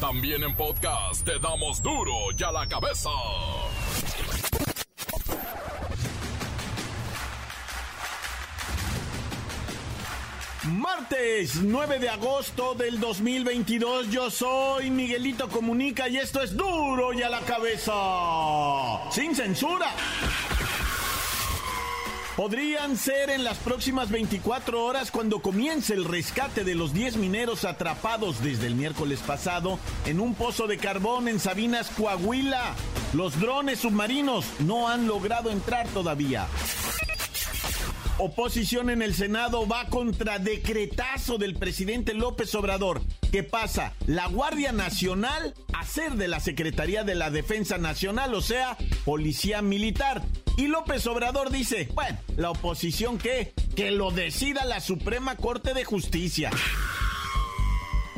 También en podcast te damos duro y a la cabeza. Martes 9 de agosto del 2022, yo soy Miguelito Comunica y esto es duro y a la cabeza. Sin censura. Podrían ser en las próximas 24 horas cuando comience el rescate de los 10 mineros atrapados desde el miércoles pasado en un pozo de carbón en Sabinas, Coahuila. Los drones submarinos no han logrado entrar todavía. Oposición en el Senado va contra decretazo del presidente López Obrador que pasa la Guardia Nacional a ser de la Secretaría de la Defensa Nacional, o sea, Policía Militar. Y López Obrador dice, bueno, la oposición qué, que lo decida la Suprema Corte de Justicia.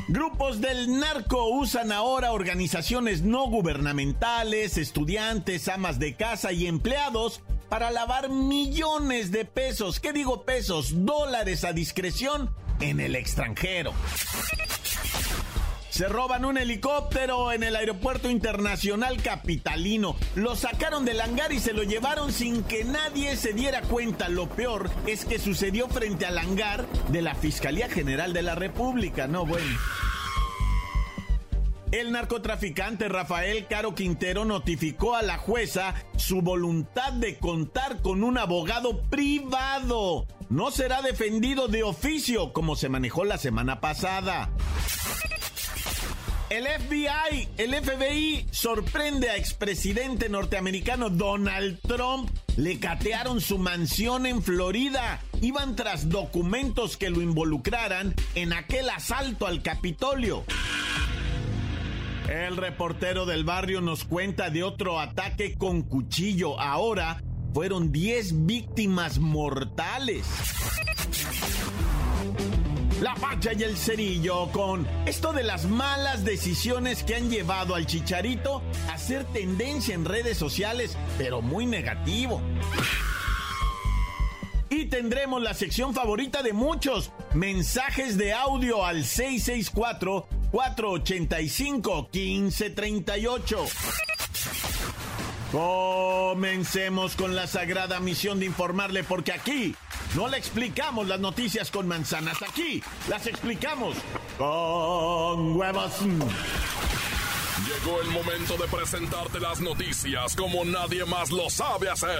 Grupos del narco usan ahora organizaciones no gubernamentales, estudiantes, amas de casa y empleados para lavar millones de pesos, ¿qué digo pesos? Dólares a discreción en el extranjero. Se roban un helicóptero en el aeropuerto internacional capitalino. Lo sacaron del hangar y se lo llevaron sin que nadie se diera cuenta. Lo peor es que sucedió frente al hangar de la Fiscalía General de la República. No, bueno. El narcotraficante Rafael Caro Quintero notificó a la jueza su voluntad de contar con un abogado privado. No será defendido de oficio como se manejó la semana pasada. El FBI, el FBI sorprende a expresidente norteamericano Donald Trump. Le catearon su mansión en Florida. Iban tras documentos que lo involucraran en aquel asalto al Capitolio. El reportero del barrio nos cuenta de otro ataque con cuchillo. Ahora fueron 10 víctimas mortales. La facha y el cerillo con esto de las malas decisiones que han llevado al chicharito a ser tendencia en redes sociales, pero muy negativo. Y tendremos la sección favorita de muchos, mensajes de audio al 664-485-1538. Comencemos con la sagrada misión de informarle porque aquí no le explicamos las noticias con manzanas, aquí las explicamos con huevos. Llegó el momento de presentarte las noticias como nadie más lo sabe hacer.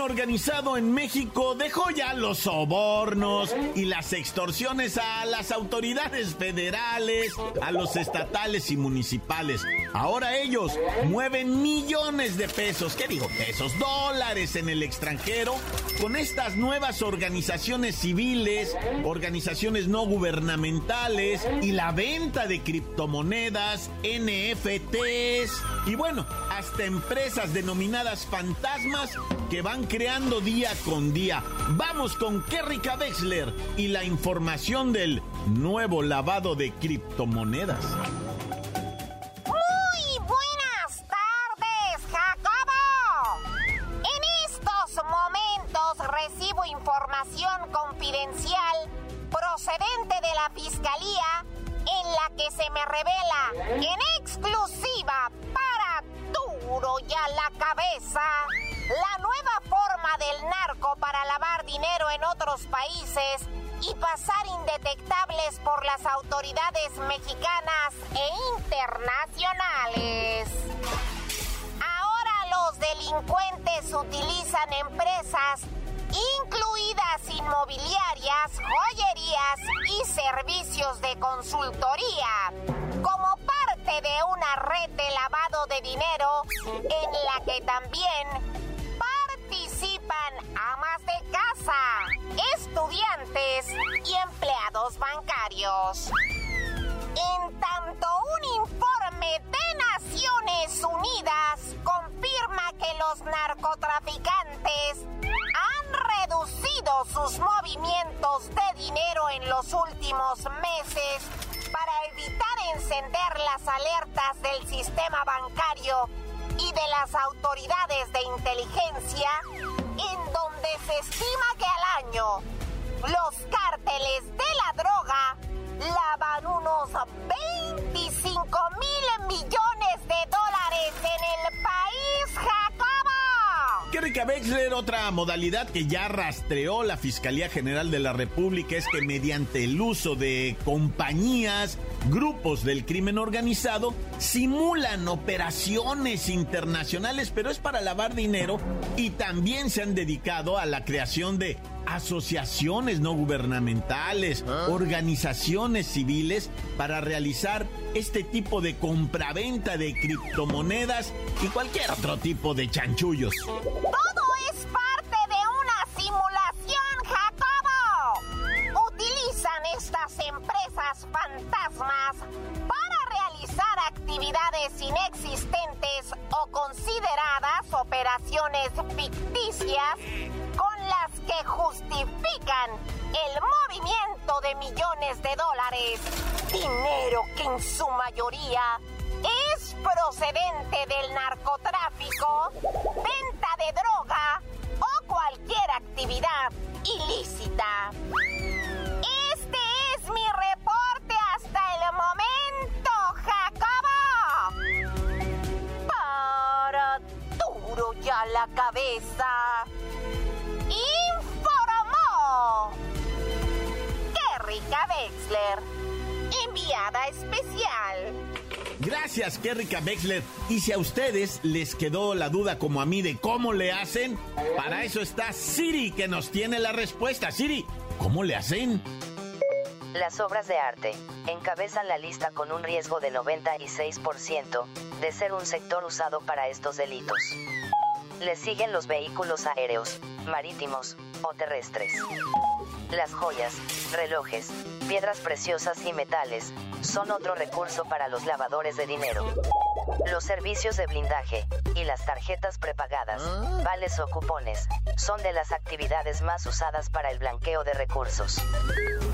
Organizado en México dejó ya los sobornos y las extorsiones a las autoridades federales, a los estatales y municipales. Ahora ellos mueven millones de pesos, ¿qué digo? Pesos, dólares en el extranjero con estas nuevas organizaciones civiles, organizaciones no gubernamentales y la venta de criptomonedas, NFTs y bueno, hasta empresas denominadas fantasmas que van creando día con día. Vamos con Kerrika Wexler y la información del nuevo lavado de criptomonedas. Países y pasar indetectables por las autoridades mexicanas e internacionales. Ahora los delincuentes utilizan empresas incluidas inmobiliarias, joyerías y servicios de consultoría, como parte de una red de lavado de dinero en la que también participan amas de casa, estudiantes y empleados bancarios. En tanto, un informe de Naciones Unidas confirma que los narcotraficantes han reducido sus movimientos de dinero en los últimos meses para evitar encender las alertas del sistema bancario y de las autoridades de inteligencia se estima que al año los cárteles de la droga lavan unos 25 mil millones de dólares en el país, Jacobo. Kerrika Wexler, otra modalidad que ya rastreó la Fiscalía General de la República es que mediante el uso de compañías, grupos del crimen organizado, simulan operaciones internacionales, pero es para lavar dinero y también se han dedicado a la creación de asociaciones no gubernamentales, organizaciones civiles para realizar este tipo de compraventa de criptomonedas y cualquier otro tipo de chanchullos. Fantasmas para realizar actividades inexistentes o consideradas operaciones ficticias con las que justifican el movimiento de millones de dólares. Dinero que en su mayoría es procedente del narcotráfico, venta de droga o cualquier actividad ilícita. Este es mi reporte ya la cabeza. Informó. Qué rica Wexler. Enviada especial. Gracias, Kerrika Wexler. Y si a ustedes les quedó la duda como a mí de cómo le hacen, para eso está Siri que nos tiene la respuesta. Siri, ¿cómo le hacen? Las obras de arte encabezan la lista con un riesgo de 96% de ser un sector usado para estos delitos. Le siguen los vehículos aéreos, marítimos o terrestres. Las joyas, relojes, piedras preciosas y metales son otro recurso para los lavadores de dinero. Los servicios de blindaje y las tarjetas prepagadas, vales o cupones, son de las actividades más usadas para el blanqueo de recursos.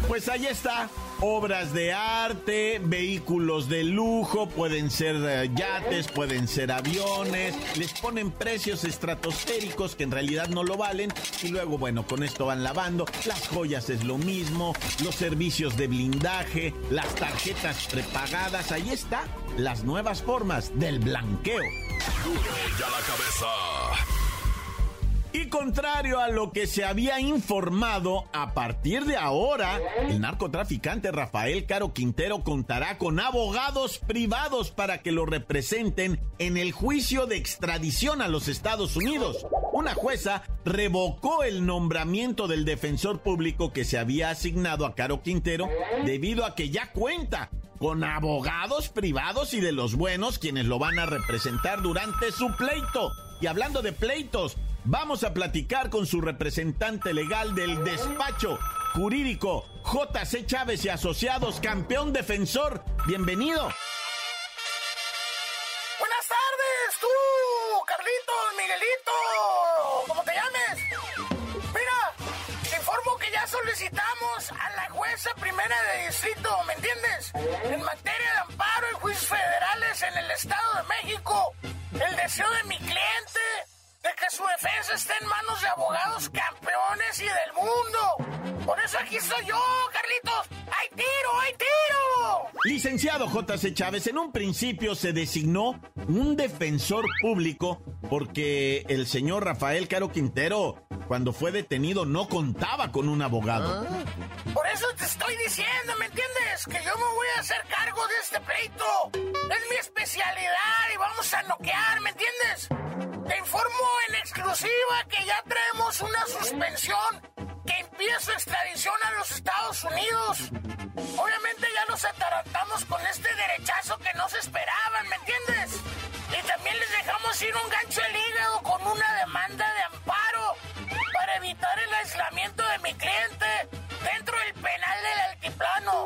Pues ahí está. Obras de arte, vehículos de lujo, pueden ser eh, yates, pueden ser aviones, les ponen precios estratosféricos que en realidad no lo valen y luego, bueno, con esto van lavando. Las joyas es lo mismo, los servicios de blindaje, las tarjetas prepagadas, ahí está. Las nuevas formas del blanqueo. Duro ya la cabeza. Y contrario a lo que se había informado, a partir de ahora, el narcotraficante Rafael Caro Quintero contará con abogados privados para que lo representen en el juicio de extradición a los Estados Unidos. Una jueza revocó el nombramiento del defensor público que se había asignado a Caro Quintero debido a que ya cuenta con abogados privados y de los buenos quienes lo van a representar durante su pleito. Y hablando de pleitos, vamos a platicar con su representante legal del despacho jurídico JC Chávez y Asociados, campeón defensor. Bienvenido. De distrito, ¿me entiendes? En materia de amparo en juicios federales en el Estado de México. El deseo de mi cliente de que su defensa esté en manos de abogados campeones y del mundo. Por eso aquí estoy yo, Carlitos. ¡Hay tiro, hay tiro! Licenciado JC Chávez, en un principio se designó un defensor público porque el señor Rafael Caro Quintero, cuando fue detenido, no contaba con un abogado. Por eso te estoy diciendo, ¿me entiendes? Que yo me voy a hacer cargo de este pleito. Es mi especialidad y vamos a noquear, ¿me entiendes? Te informo en exclusiva que ya traemos una suspensión que impide su extradición a los Estados Unidos. Obviamente ya nos atarantamos con este derechazo que no se esperaban, ¿me entiendes? Y también les dejamos ir un gancho al hígado con una demanda de amparo para evitar el aislamiento de mi cliente dentro del penal del altiplano.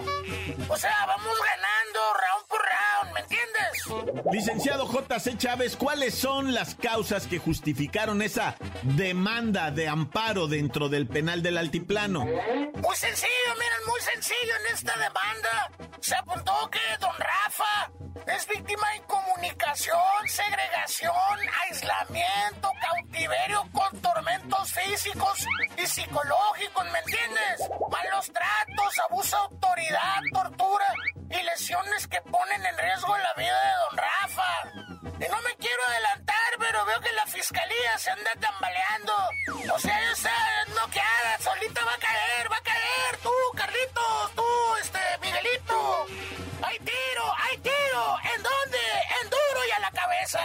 O sea, vamos ganando round por round, ¿me entiendes? Licenciado JC Chávez, ¿cuáles son las causas que justificaron esa demanda de amparo dentro del penal del altiplano? Muy sencillo, miren, muy sencillo en esta demanda. Se apuntó que don Rafa es víctima de incomunicación, segregación, aislamiento, cautiverio con tormentos físicos y psicológicos, ¿me entiendes? Malos tratos, abuso de autoridad, tortura y lesiones que ponen en riesgo la vida de don Rafa. Y no me quiero adelantar, pero veo que la fiscalía se anda tambaleando. O sea, está noqueada, solita va a caer, va a caer. Tú, Carlitos, tú, este, Miguelito. ¡Hay tiro, hay tiro! ¿En dónde? ¡En duro y a la cabeza!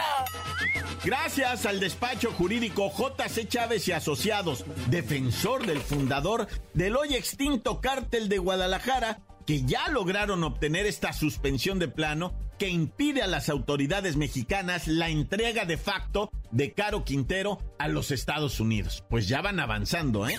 Gracias al despacho jurídico JC Chávez y Asociados, defensor del fundador del hoy extinto cártel de Guadalajara, que ya lograron obtener esta suspensión de plano que impide a las autoridades mexicanas la entrega de facto de Caro Quintero a los Estados Unidos. Pues ya van avanzando, ¿eh?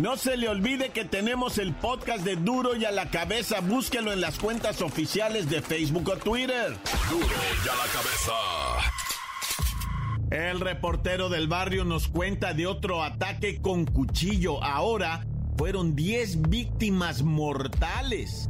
No se le olvide que tenemos el podcast de Duro y a la cabeza. Búsquelo en las cuentas oficiales de Facebook o Twitter. Duro y a la cabeza. El reportero del barrio nos cuenta de otro ataque con cuchillo. Ahora fueron 10 víctimas mortales.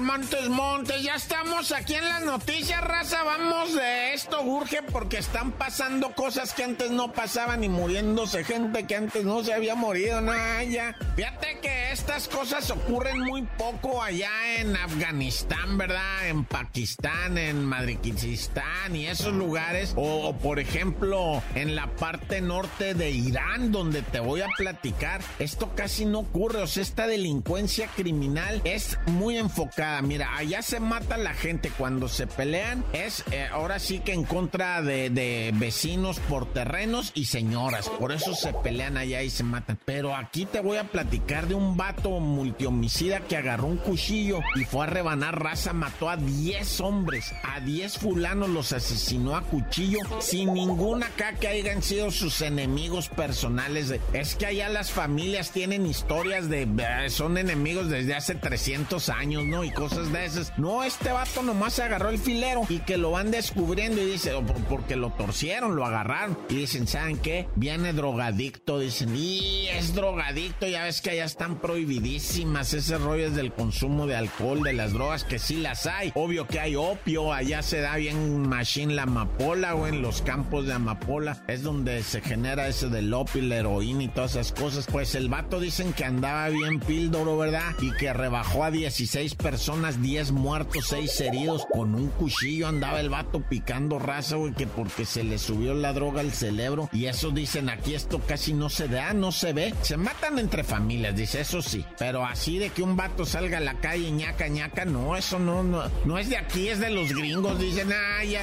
Montes, Montes, ya estamos aquí en las noticias, raza. Vamos de esto, urge, porque están pasando cosas que antes no pasaban y muriéndose gente que antes no se había morido, nada, ya. Fíjate que estas cosas ocurren muy poco allá en Afganistán, ¿verdad? En Pakistán, en Madrikistán y esos lugares. O, por ejemplo, en la parte norte de Irán, donde te voy a platicar. Esto casi no ocurre, o sea, esta delincuencia criminal es muy enfocada Mira, allá se mata la gente cuando se pelean. Es eh, ahora sí que en contra de, de, vecinos por terrenos y señoras. Por eso se pelean allá y se matan. Pero aquí te voy a platicar de un vato multihomicida que agarró un cuchillo y fue a rebanar raza. Mató a 10 hombres. A 10 fulanos los asesinó a cuchillo sin ninguna acá que hayan sido sus enemigos personales. Es que allá las familias tienen historias de... Eh, son enemigos desde hace 300 años, ¿no? Cosas de esas. No, este vato nomás se agarró el filero y que lo van descubriendo y dice, porque lo torcieron, lo agarraron. Y dicen, ¿saben qué? Viene drogadicto, dicen, y es drogadicto, ya ves que allá están prohibidísimas ese rollo del consumo de alcohol, de las drogas, que sí las hay. Obvio que hay opio, allá se da bien machine la amapola, o en los campos de amapola. Es donde se genera ese del opio, la heroína y todas esas cosas. Pues el vato dicen que andaba bien píldoro, ¿verdad? Y que rebajó a 16 personas, 10 muertos, 6 heridos. Con un cuchillo andaba el vato picando raza, güey, que porque se le subió la droga al cerebro. Y eso dicen aquí, esto casi no se da, no se ve. Se matan entre familias, dice, eso sí. Pero así de que un vato salga a la calle ñaca ñaca, no, eso no, no, no es de aquí, es de los gringos. Dicen, ah, ya.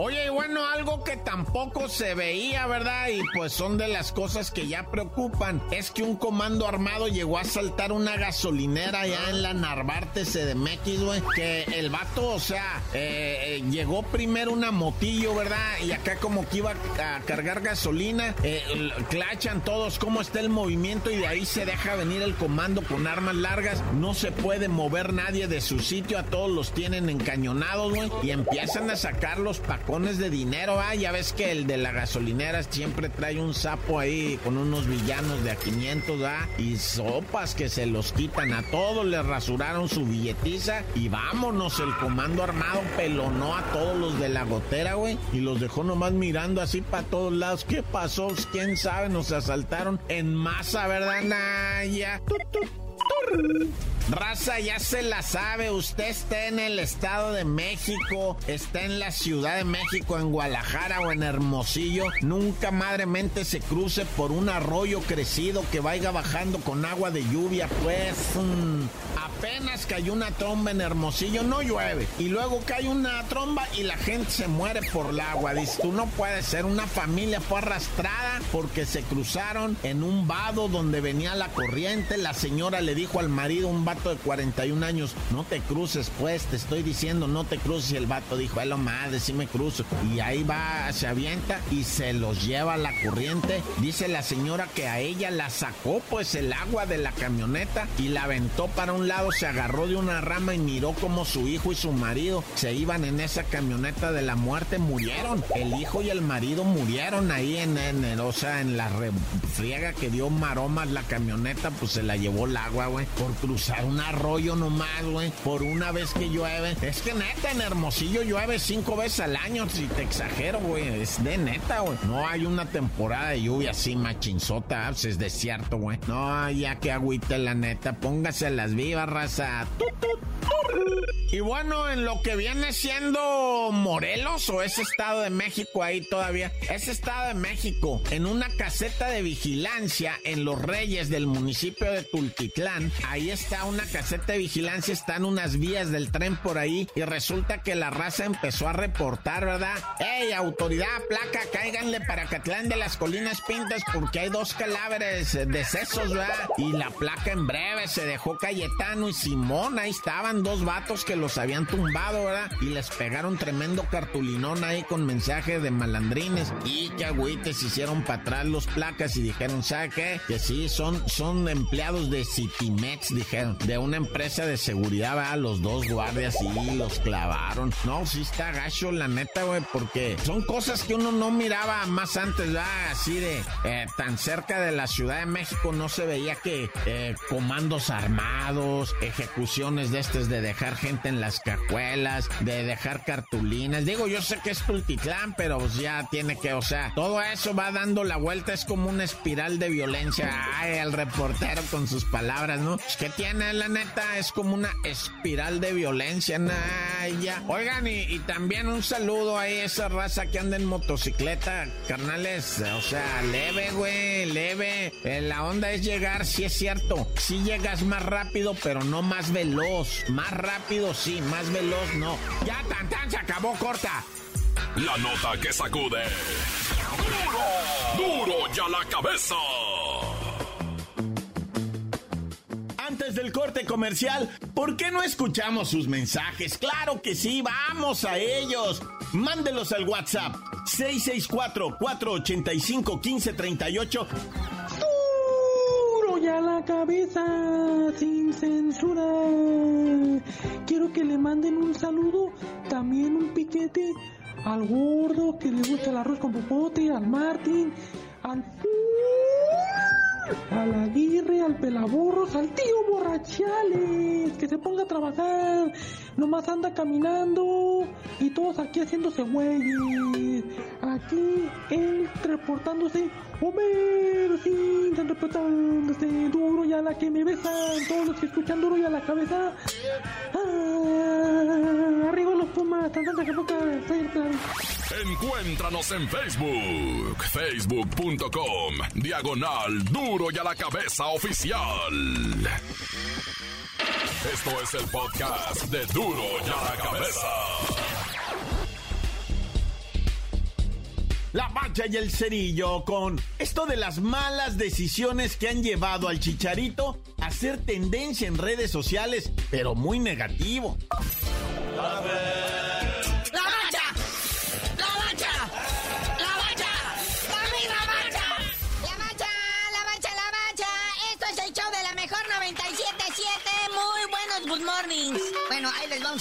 Oye, y bueno, algo que tampoco se veía, ¿verdad? Y pues son de las cosas que ya preocupan. Es que un comando armado llegó a saltar una gasolinera ya en la Narvarte CDMX, güey. Que el vato, o sea, eh, eh, llegó primero una motillo, ¿verdad? Y acá como que iba a cargar gasolina. Eh, clachan todos cómo está el movimiento y de ahí se deja venir el comando con armas largas. No se puede mover nadie de su sitio. A todos los tienen encañonados, güey. Y empiezan a sacar los pacones de dinero, ah, ya ves que el de la gasolinera siempre trae un sapo ahí con unos villanos de a 500, ah, y sopas que se los quitan a todos, le rasuraron su billetiza y vámonos, el comando armado pelonó a todos los de la gotera, güey, y los dejó nomás mirando así para todos lados. ¿Qué pasó? ¿Quién sabe? Nos asaltaron en masa, ¿verdad? Naya. Raza, ya se la sabe, usted está en el Estado de México, está en la Ciudad de México, en Guadalajara o en Hermosillo, nunca madremente se cruce por un arroyo crecido que vaya bajando con agua de lluvia, pues apenas cayó una tromba en Hermosillo, no llueve, y luego cae una tromba y la gente se muere por el agua. Dice, tú no puedes ser, una familia fue arrastrada porque se cruzaron en un vado donde venía la corriente, la señora le dijo al marido, un vato de 41 años, no te cruces, pues, te estoy diciendo, no te cruces. Y el vato dijo, lo madre, sí me cruzo. Y ahí va, se avienta y se los lleva a la corriente. Dice la señora que a ella la sacó, pues, el agua de la camioneta y la aventó para un lado, se agarró de una rama y miró como su hijo y su marido se iban en esa camioneta de la muerte, murieron. El hijo y el marido murieron ahí en, en, en la refriega que dio maromas la camioneta, pues se la llevó el agua, güey, por cruzar un arroyo nomás, güey, por una vez que llueve. Es que neta, en Hermosillo llueve cinco veces al año, si te exagero, güey, es de neta, güey. No hay una temporada de lluvia así machinzota, pues es desierto, güey. No, ya que agüite la neta, póngase las vivas, raza. Y bueno, en lo que viene siendo Morelos o ese estado de México ahí todavía, ese estado de México, en una caseta de vigilancia en Los Reyes del municipio de Tultitlán, ahí está una caseta de vigilancia, están unas vías del tren por ahí y resulta que la raza empezó a reportar, ¿verdad? ¡Ey, autoridad, placa, cáiganle para Catlán de las Colinas Pintas porque hay dos cadáveres decesos, ¿verdad? Y la placa en breve se dejó Cayetano y Simón, ahí estaban dos vatos que los habían tumbado, ¿verdad? Y les pegaron tremendo cartulinón ahí con mensaje de malandrines. Y que agüites hicieron para atrás los placas y dijeron, ¿sabe qué? Que sí, son, son empleados de Citimex, dijeron, de una empresa de seguridad, ¿verdad? Los dos guardias y los clavaron. No, sí está gacho, la neta, güey, porque son cosas que uno no miraba más antes, ¿verdad? Así de eh, tan cerca de la Ciudad de México no se veía que eh, comandos armados, ejecuciones de de dejar gente en las cajuelas, de dejar cartulinas. Digo, yo sé que es Tultitlán, pero pues ya tiene que, o sea, todo eso va dando la vuelta, es como una espiral de violencia. Ay, el reportero con sus palabras, ¿no? Pues, ¿Qué tiene la neta? Es como una espiral de violencia, Ay, ya. Oigan, y, también un saludo a esa raza que anda en motocicleta, carnales. O sea, leve, güey, leve. Eh, la onda es llegar, si es cierto. Si llegas más rápido, pero no más veloz. Más rápido, sí, más veloz, no. Ya, tan, tan, se acabó, corta. La nota que sacude. ¡Duro! ¡Duro ya la cabeza! Antes del corte comercial, ¿por qué no escuchamos sus mensajes? Claro que sí, vamos a ellos. Mándelos al WhatsApp 664-485-1538 a la cabeza, sin censura. Quiero que le manden un saludo, también un piquete al gordo que le gusta el arroz con popote, al Martín, al al Aguirre, al Pelaborros, al tío Borrachales, que se ponga a trabajar, nomás anda caminando y todos aquí haciéndose güeyes. Aquí él reportándose Homero Simpson reportándose duro y a la que me besan, todos los que escuchan duro y a la cabeza. Ah, tan que boca, Encuéntranos en Facebook, facebook.com, diagonal duro y a la cabeza oficial. Esto es el podcast de duro y a la cabeza. La Bacha y el Cerillo con esto de las malas decisiones que han llevado al Chicharito a ser tendencia en redes sociales, pero muy negativo. Bueno,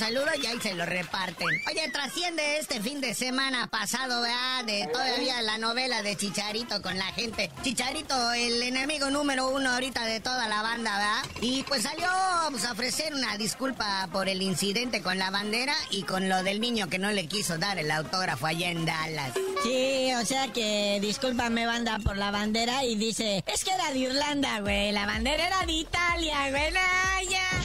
saludo y ahí se lo reparten. Oye, trasciende este fin de semana pasado, ¿verdad? De todavía la novela de Chicharito con la gente. Chicharito, el enemigo número uno ahorita de toda la banda, ¿verdad? Y pues salió pues, a ofrecer una disculpa por el incidente con la bandera y con lo del niño que no le quiso dar el autógrafo allá en Dallas. Sí, o sea que discúlpame banda por la bandera y dice, es que era de Irlanda, güey, la bandera era de Italia, güey, ya.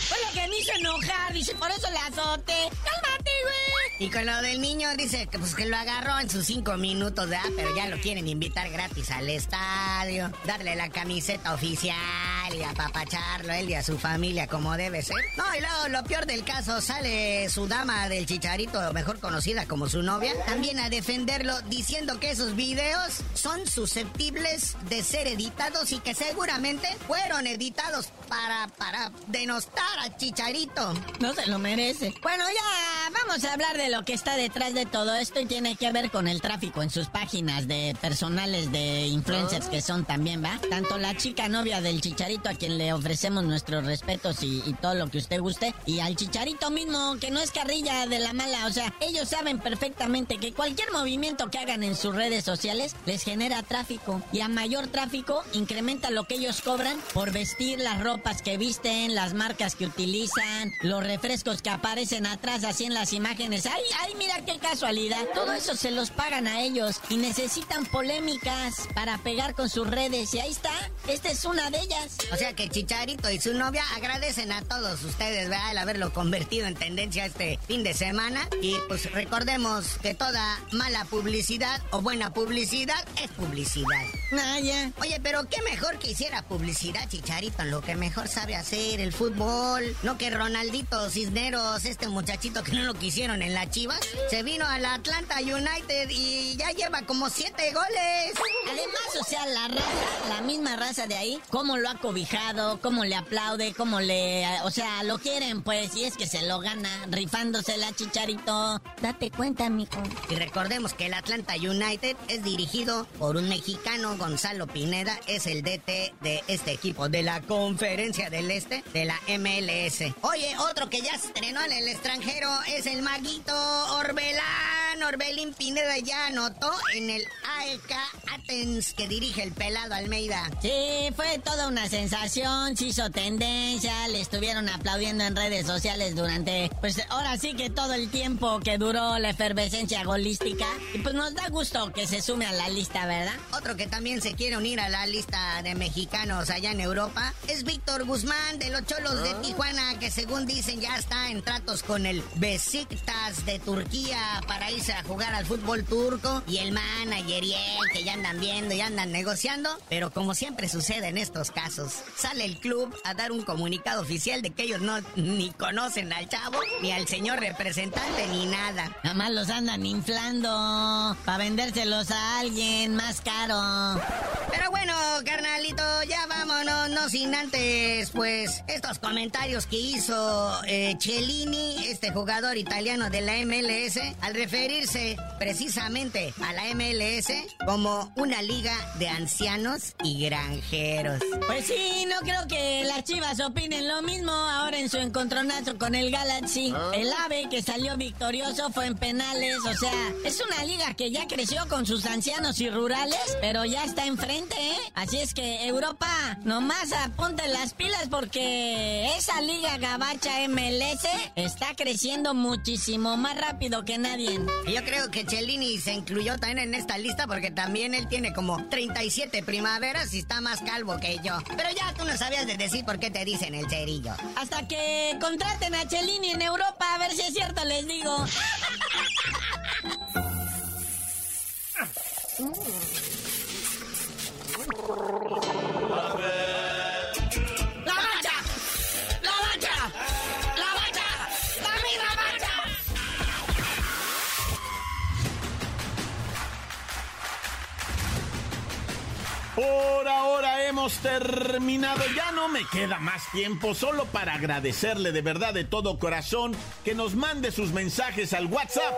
Fue lo que me hizo enojar, dice, por eso le azote. Cálmate, güey. Y con lo del niño dice que pues que lo agarró en sus cinco minutos, ¿verdad? Pero ya lo quieren invitar gratis al estadio, darle la camiseta oficial tal y apapacharlo, él y a su familia como debe ser. No, y luego lo peor del caso, sale su dama del chicharito, mejor conocida como su novia, también a defenderlo diciendo que esos videos son susceptibles de ser editados y que seguramente fueron editados para, para denostar a Chicharito. No se lo merece. Bueno, ya vamos a hablar de lo que está detrás de todo esto y tiene que ver con el tráfico en sus páginas de personales de influencers que son también, ¿va? Tanto la chica novia del Chicharito a quien le ofrecemos nuestros respetos y, y todo lo que usted guste, y al Chicharito mismo, que no es carrilla de la mala, o sea, ellos saben perfectamente que cualquier movimiento que hagan en sus redes sociales les genera tráfico y a mayor tráfico incrementa lo que ellos cobran por vestir las ropas que visten, las marcas que utilizan, los refrescos que aparecen atrás así en las imágenes. Ay, ay, mira qué casualidad. Todo eso se los pagan a ellos y necesitan polémicas para pegar con sus redes y ahí está. Esta es una de ellas. O sea que Chicharito y su novia agradecen a todos ustedes, ¿verdad? El haberlo convertido en tendencia este fin de semana. Y pues recordemos que toda mala publicidad o buena publicidad es publicidad. Ah, ya. Oye, pero qué mejor que hiciera publicidad Chicharito en lo que mejor sabe hacer, el fútbol. No que Ronaldito Cisneros, este muchachito que no lo quisieron en la Chivas, se vino a la Atlanta United y ya lleva como siete goles. Además, o sea, la raza, la misma raza de ahí, cómo lo ha cobijado, cómo le aplaude, cómo le... O sea, lo quieren, pues, y es que se lo gana, rifándosela, Chicharito. Date cuenta, mijo. Y recordemos que el Atlanta United es dirigido por un mexicano, Gonzalo Pineda, es el DT de este equipo de la Conferencia del Este de la MLS. Oye, otro que ya se estrenó en el extranjero es el maguito Orbelán. Orbelín Pineda ya anotó en el AEK Athens que dirige el pelado Almeida. Sí, fue toda una sensación, se hizo tendencia, le estuvieron aplaudiendo en redes sociales durante, pues ahora sí que todo el tiempo que duró la efervescencia golística. Y pues nos da gusto que se sume a la lista, ¿verdad? Otro que también se quiere unir a la lista de mexicanos allá en Europa es Víctor Guzmán de los Cholos de Tijuana, que según dicen ya está en tratos con el Besiktas de Turquía para irse a jugar al fútbol turco. Y el manager y él que ya andan viendo y andan negociando. Pero como siempre sucede en estos casos, sale el club a dar un comunicado oficial de que ellos no ni conocen al chavo, ni al señor representante, ni nada. Nada más los andan inflando para vendérselos a alguien más caro. Pero bueno, carnalito, ya vámonos, no sin antes, pues, estos comentarios que hizo eh, Cellini, este jugador italiano de la MLS, al referirse precisamente a la MLS como una liga de ancianos y granjeros. Pues sí, no creo que las chivas opinen lo mismo ahora en su encontronazo con el Galaxy. El AVE que salió victorioso fue en penales, o sea, es una liga que ya creció con sus ancianos y rurales, pero ya está enfrente, ¿eh? Así es que Europa, nomás apunte las pilas porque esa liga gabacha MLS está creciendo muchísimo más rápido que nadie. Yo creo que Cellini se incluyó también en esta lista porque también él tiene como 37 primaveras y está más calvo que yo. Pero ya tú no sabías de decir por qué te dicen el cerillo. Hasta que contraten a Cellini en Europa, a ver si es cierto, les digo. terminado, ya no me queda más tiempo, solo para agradecerle de verdad de todo corazón que nos mande sus mensajes al WhatsApp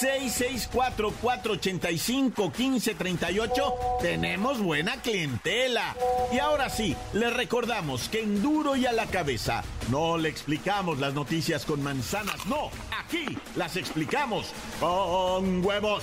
664-485-1538. Tenemos buena clientela. Y ahora sí, le recordamos que en duro y a la cabeza no le explicamos las noticias con manzanas, no, aquí las explicamos con huevos.